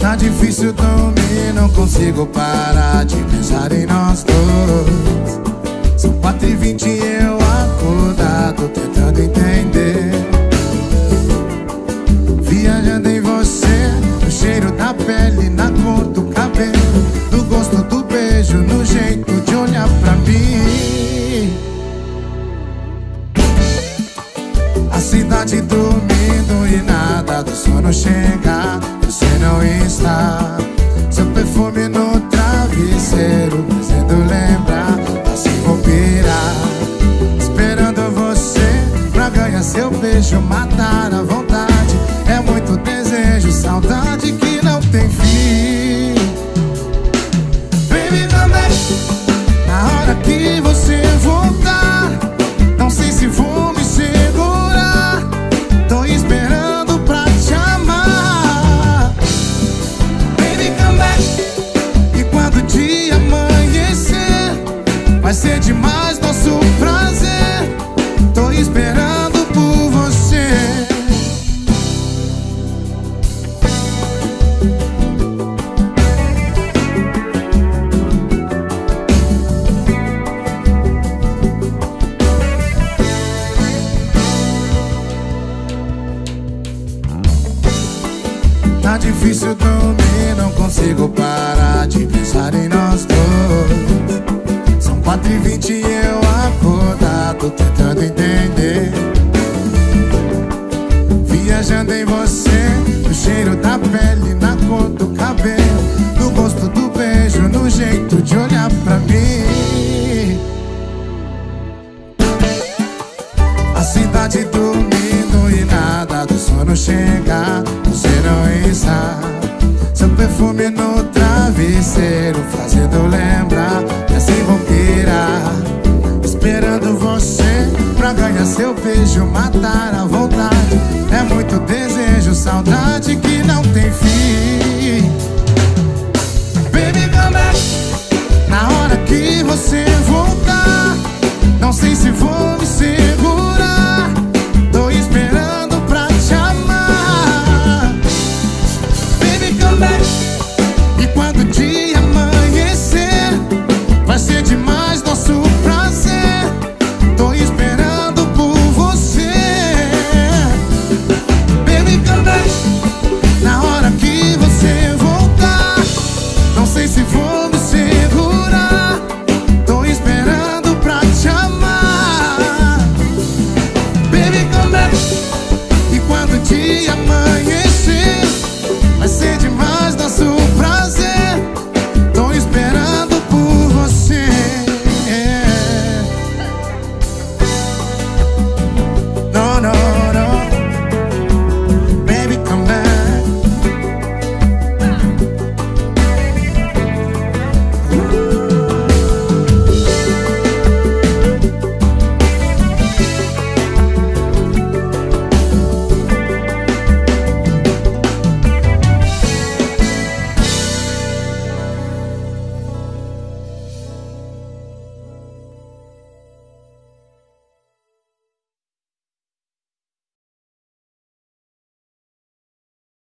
Tá difícil dormir, não consigo parar de pensar em nós dois. São quatro e vinte eu acordado tentando entender. Viajando em você, no cheiro da pele, na cor do cabelo, A cidade dormindo e nada do sono chegar não está. Seu perfume no travesseiro Fazendo lembrar Assim vou pirar Esperando você Pra ganhar seu beijo Matar a vontade. É muito desejo Saudade que Tá difícil dormir, não consigo parar de pensar em nós dois. Quatro e vinte eu acordado tentando entender. Viajando em você No cheiro da pele, na cor do cabelo No gosto do beijo, no jeito de olhar pra mim. A cidade dormindo nada do sono chega Você não está. Seu perfume no travesseiro Fazendo lembrar Esperando você pra ganhar seu beijo Matar a vontade. É muito desejo, saudade E mãe.